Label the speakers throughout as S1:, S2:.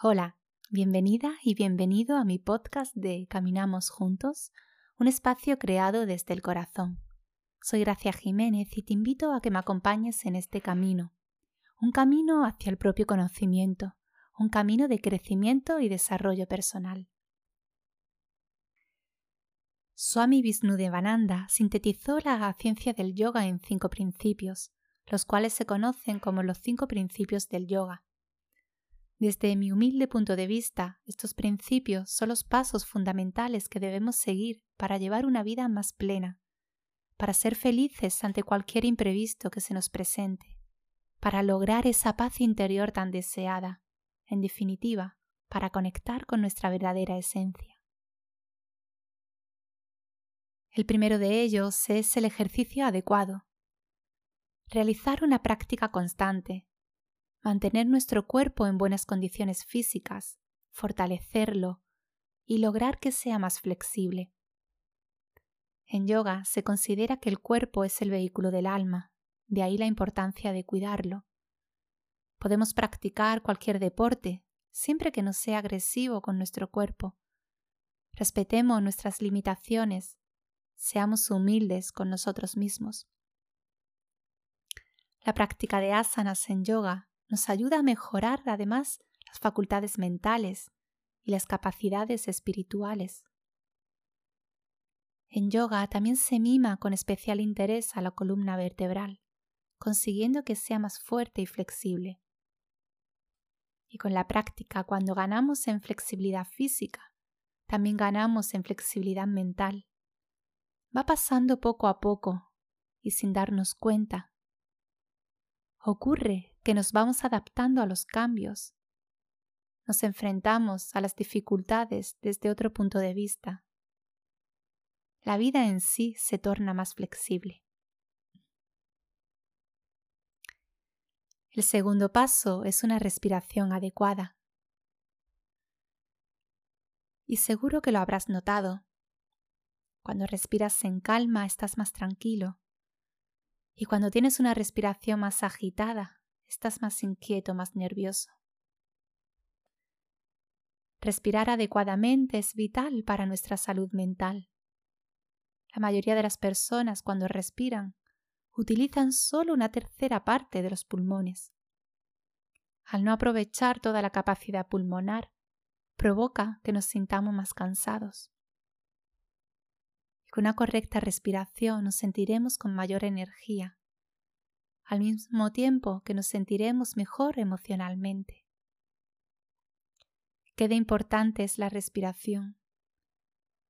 S1: Hola, bienvenida y bienvenido a mi podcast de Caminamos Juntos, un espacio creado desde el corazón. Soy Gracia Jiménez y te invito a que me acompañes en este camino, un camino hacia el propio conocimiento, un camino de crecimiento y desarrollo personal. Swami Vishnudevananda sintetizó la ciencia del yoga en cinco principios, los cuales se conocen como los cinco principios del yoga. Desde mi humilde punto de vista, estos principios son los pasos fundamentales que debemos seguir para llevar una vida más plena, para ser felices ante cualquier imprevisto que se nos presente, para lograr esa paz interior tan deseada, en definitiva, para conectar con nuestra verdadera esencia. El primero de ellos es el ejercicio adecuado. Realizar una práctica constante, mantener nuestro cuerpo en buenas condiciones físicas, fortalecerlo y lograr que sea más flexible. En yoga se considera que el cuerpo es el vehículo del alma, de ahí la importancia de cuidarlo. Podemos practicar cualquier deporte, siempre que no sea agresivo con nuestro cuerpo. Respetemos nuestras limitaciones, seamos humildes con nosotros mismos. La práctica de asanas en yoga nos ayuda a mejorar además las facultades mentales y las capacidades espirituales. En yoga también se mima con especial interés a la columna vertebral, consiguiendo que sea más fuerte y flexible. Y con la práctica, cuando ganamos en flexibilidad física, también ganamos en flexibilidad mental. Va pasando poco a poco y sin darnos cuenta. Ocurre que nos vamos adaptando a los cambios. Nos enfrentamos a las dificultades desde otro punto de vista. La vida en sí se torna más flexible. El segundo paso es una respiración adecuada. Y seguro que lo habrás notado. Cuando respiras en calma estás más tranquilo. Y cuando tienes una respiración más agitada, estás más inquieto, más nervioso. Respirar adecuadamente es vital para nuestra salud mental. La mayoría de las personas cuando respiran utilizan solo una tercera parte de los pulmones. Al no aprovechar toda la capacidad pulmonar, provoca que nos sintamos más cansados. Y con una correcta respiración nos sentiremos con mayor energía al mismo tiempo que nos sentiremos mejor emocionalmente. Qué de importante es la respiración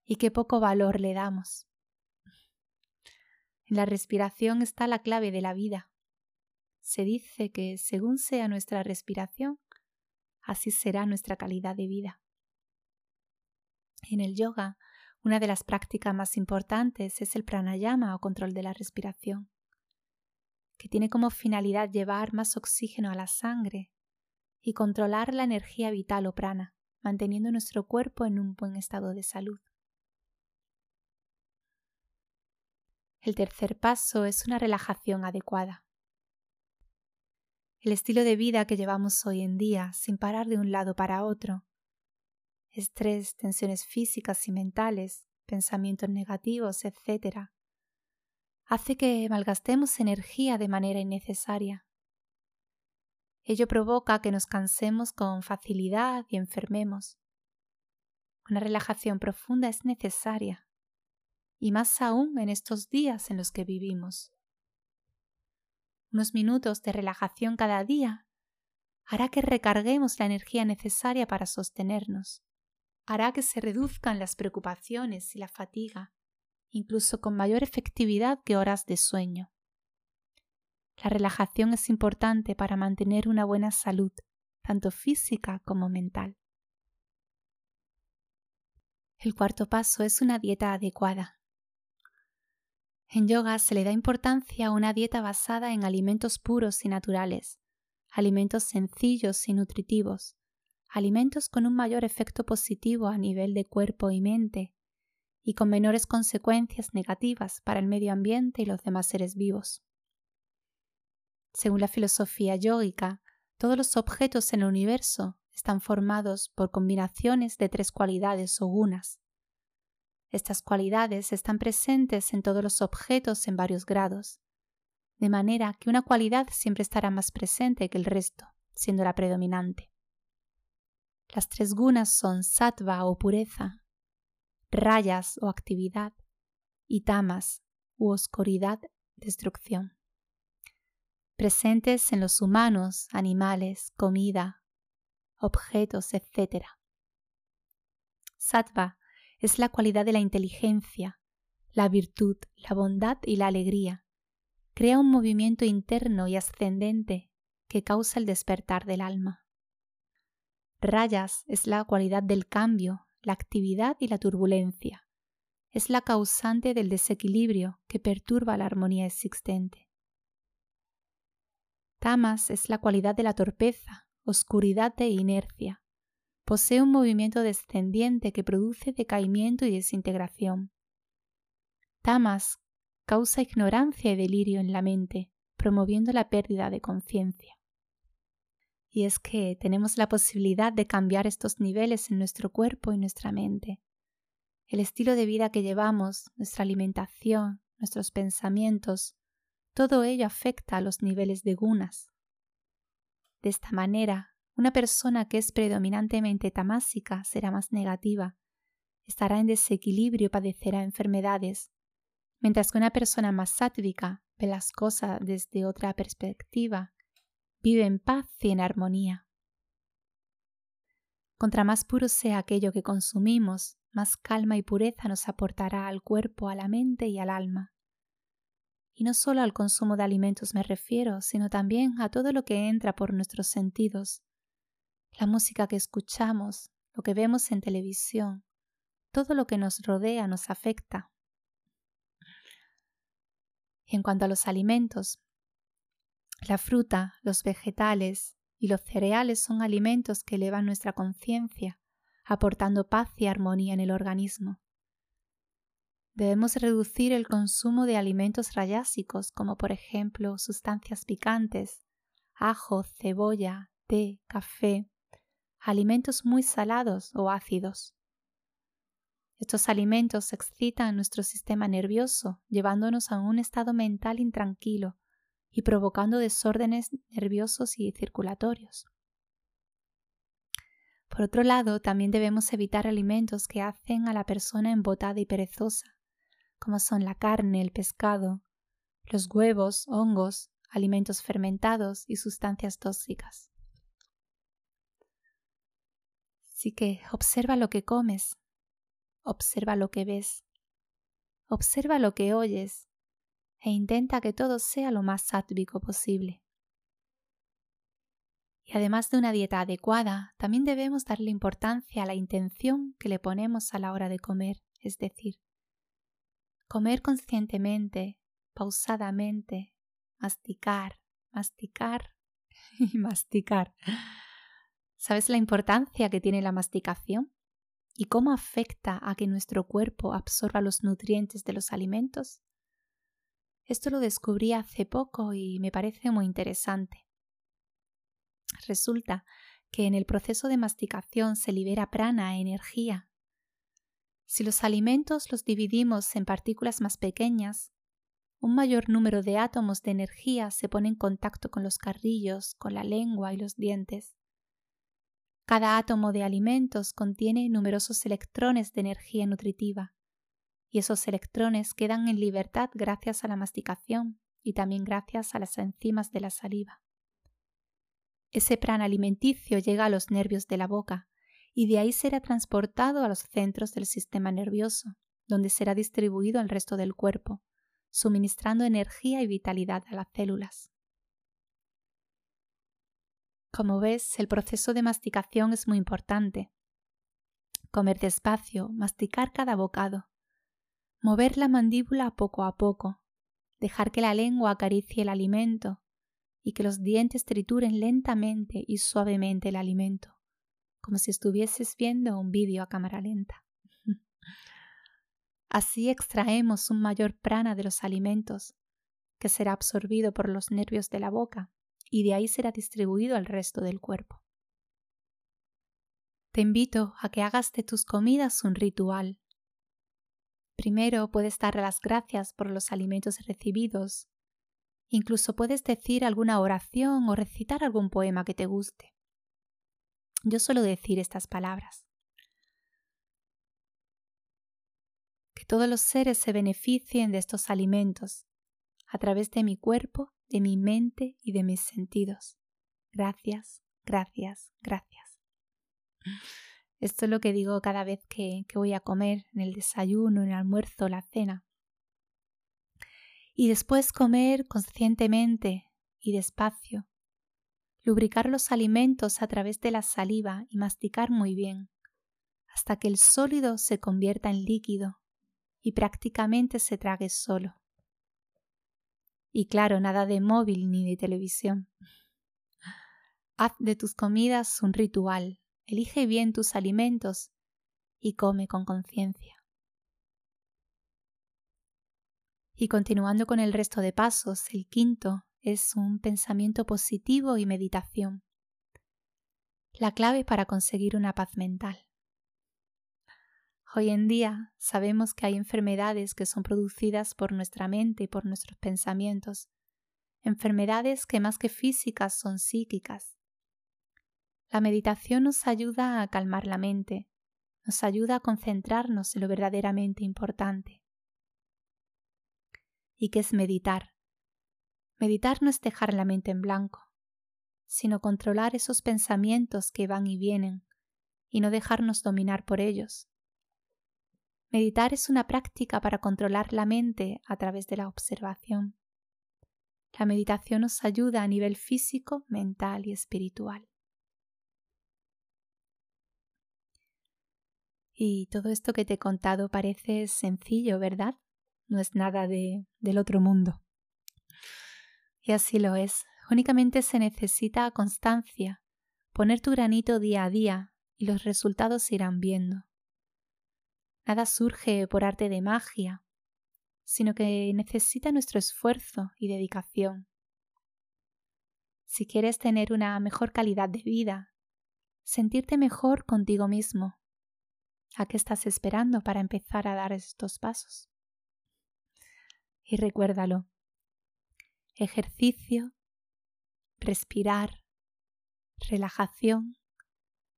S1: y qué poco valor le damos. En la respiración está la clave de la vida. Se dice que según sea nuestra respiración, así será nuestra calidad de vida. En el yoga, una de las prácticas más importantes es el pranayama o control de la respiración que tiene como finalidad llevar más oxígeno a la sangre y controlar la energía vital o prana, manteniendo nuestro cuerpo en un buen estado de salud. El tercer paso es una relajación adecuada. El estilo de vida que llevamos hoy en día, sin parar de un lado para otro, estrés, tensiones físicas y mentales, pensamientos negativos, etc., hace que malgastemos energía de manera innecesaria. Ello provoca que nos cansemos con facilidad y enfermemos. Una relajación profunda es necesaria, y más aún en estos días en los que vivimos. Unos minutos de relajación cada día hará que recarguemos la energía necesaria para sostenernos, hará que se reduzcan las preocupaciones y la fatiga, incluso con mayor efectividad que horas de sueño. La relajación es importante para mantener una buena salud, tanto física como mental. El cuarto paso es una dieta adecuada. En yoga se le da importancia a una dieta basada en alimentos puros y naturales, alimentos sencillos y nutritivos, alimentos con un mayor efecto positivo a nivel de cuerpo y mente, y con menores consecuencias negativas para el medio ambiente y los demás seres vivos. Según la filosofía yógica, todos los objetos en el universo están formados por combinaciones de tres cualidades o gunas. Estas cualidades están presentes en todos los objetos en varios grados, de manera que una cualidad siempre estará más presente que el resto, siendo la predominante. Las tres gunas son sattva o pureza, rayas o actividad y tamas u oscuridad, destrucción. Presentes en los humanos, animales, comida, objetos, etc. Sattva es la cualidad de la inteligencia, la virtud, la bondad y la alegría. Crea un movimiento interno y ascendente que causa el despertar del alma. Rayas es la cualidad del cambio, la actividad y la turbulencia. Es la causante del desequilibrio que perturba la armonía existente. Tamas es la cualidad de la torpeza, oscuridad e inercia. Posee un movimiento descendiente que produce decaimiento y desintegración. Tamas causa ignorancia y delirio en la mente, promoviendo la pérdida de conciencia. Y es que tenemos la posibilidad de cambiar estos niveles en nuestro cuerpo y nuestra mente. El estilo de vida que llevamos, nuestra alimentación, nuestros pensamientos, todo ello afecta a los niveles de gunas. De esta manera, una persona que es predominantemente tamásica será más negativa, estará en desequilibrio y padecerá enfermedades, mientras que una persona más sátvica ve las cosas desde otra perspectiva, vive en paz y en armonía. Contra más puro sea aquello que consumimos, más calma y pureza nos aportará al cuerpo, a la mente y al alma. Y no solo al consumo de alimentos me refiero, sino también a todo lo que entra por nuestros sentidos. La música que escuchamos, lo que vemos en televisión, todo lo que nos rodea nos afecta. Y en cuanto a los alimentos, la fruta, los vegetales y los cereales son alimentos que elevan nuestra conciencia, aportando paz y armonía en el organismo. Debemos reducir el consumo de alimentos rayásicos como por ejemplo sustancias picantes, ajo, cebolla, té, café, alimentos muy salados o ácidos. Estos alimentos excitan nuestro sistema nervioso, llevándonos a un estado mental intranquilo y provocando desórdenes nerviosos y circulatorios. Por otro lado, también debemos evitar alimentos que hacen a la persona embotada y perezosa, como son la carne, el pescado, los huevos, hongos, alimentos fermentados y sustancias tóxicas. Así que observa lo que comes, observa lo que ves, observa lo que oyes e intenta que todo sea lo más sátvico posible. Y además de una dieta adecuada, también debemos darle importancia a la intención que le ponemos a la hora de comer, es decir, Comer conscientemente, pausadamente, masticar, masticar y masticar. ¿Sabes la importancia que tiene la masticación? ¿Y cómo afecta a que nuestro cuerpo absorba los nutrientes de los alimentos? Esto lo descubrí hace poco y me parece muy interesante. Resulta que en el proceso de masticación se libera prana, energía, si los alimentos los dividimos en partículas más pequeñas, un mayor número de átomos de energía se pone en contacto con los carrillos, con la lengua y los dientes. Cada átomo de alimentos contiene numerosos electrones de energía nutritiva, y esos electrones quedan en libertad gracias a la masticación y también gracias a las enzimas de la saliva. Ese prana alimenticio llega a los nervios de la boca, y de ahí será transportado a los centros del sistema nervioso, donde será distribuido al resto del cuerpo, suministrando energía y vitalidad a las células. Como ves, el proceso de masticación es muy importante. Comer despacio, masticar cada bocado, mover la mandíbula poco a poco, dejar que la lengua acaricie el alimento y que los dientes trituren lentamente y suavemente el alimento como si estuvieses viendo un vídeo a cámara lenta. Así extraemos un mayor prana de los alimentos, que será absorbido por los nervios de la boca y de ahí será distribuido al resto del cuerpo. Te invito a que hagas de tus comidas un ritual. Primero puedes dar las gracias por los alimentos recibidos. Incluso puedes decir alguna oración o recitar algún poema que te guste. Yo suelo decir estas palabras. Que todos los seres se beneficien de estos alimentos a través de mi cuerpo, de mi mente y de mis sentidos. Gracias, gracias, gracias. Esto es lo que digo cada vez que, voy a comer, en el desayuno, en el almuerzo, la cena. Y después comer conscientemente y despacio. Lubricar los alimentos a través de la saliva y masticar muy bien, hasta que el sólido se convierta en líquido y prácticamente se trague solo. Y claro, nada de móvil ni de televisión. Haz de tus comidas un ritual, elige bien tus alimentos y come con conciencia. Y continuando con el resto de pasos, el quinto es un pensamiento positivo y meditación. La clave para conseguir una paz mental. Hoy en día sabemos que hay enfermedades que son producidas por nuestra mente y por nuestros pensamientos, enfermedades que más que físicas son psíquicas. La meditación nos ayuda a calmar la mente, nos ayuda a concentrarnos en lo verdaderamente importante. ¿Y qué es meditar? Meditar no es dejar la mente en blanco, sino controlar esos pensamientos que van y vienen y no dejarnos dominar por ellos. Meditar es una práctica para controlar la mente a través de la observación. La meditación nos ayuda a nivel físico, mental y espiritual. Y todo esto que te he contado parece sencillo, ¿verdad? No es nada de, del otro mundo. Y así lo es. Únicamente se necesita constancia, poner tu granito día a día y los resultados se irán viendo. Nada surge por arte de magia, sino que necesita nuestro esfuerzo y dedicación. Si quieres tener una mejor calidad de vida, sentirte mejor contigo mismo, ¿A qué estás esperando para empezar a dar estos pasos? Y recuérdalo. Ejercicio, respirar, relajación,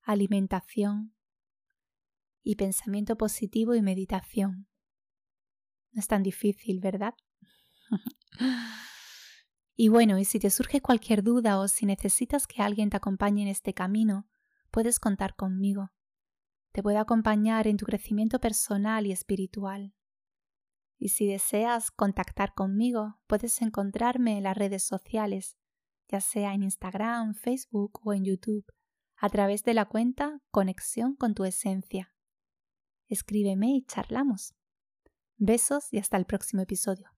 S1: alimentación y pensamiento positivo y meditación. No es tan difícil, ¿verdad? y bueno, y si te surge cualquier duda o si necesitas que alguien te acompañe en este camino, puedes contar conmigo te puedo acompañar en tu crecimiento personal y espiritual. Y si deseas contactar conmigo, puedes encontrarme en las redes sociales, ya sea en Instagram, Facebook o en YouTube, a través de la cuenta Conexión con tu Esencia. Escríbeme y charlamos. Besos y hasta el próximo episodio.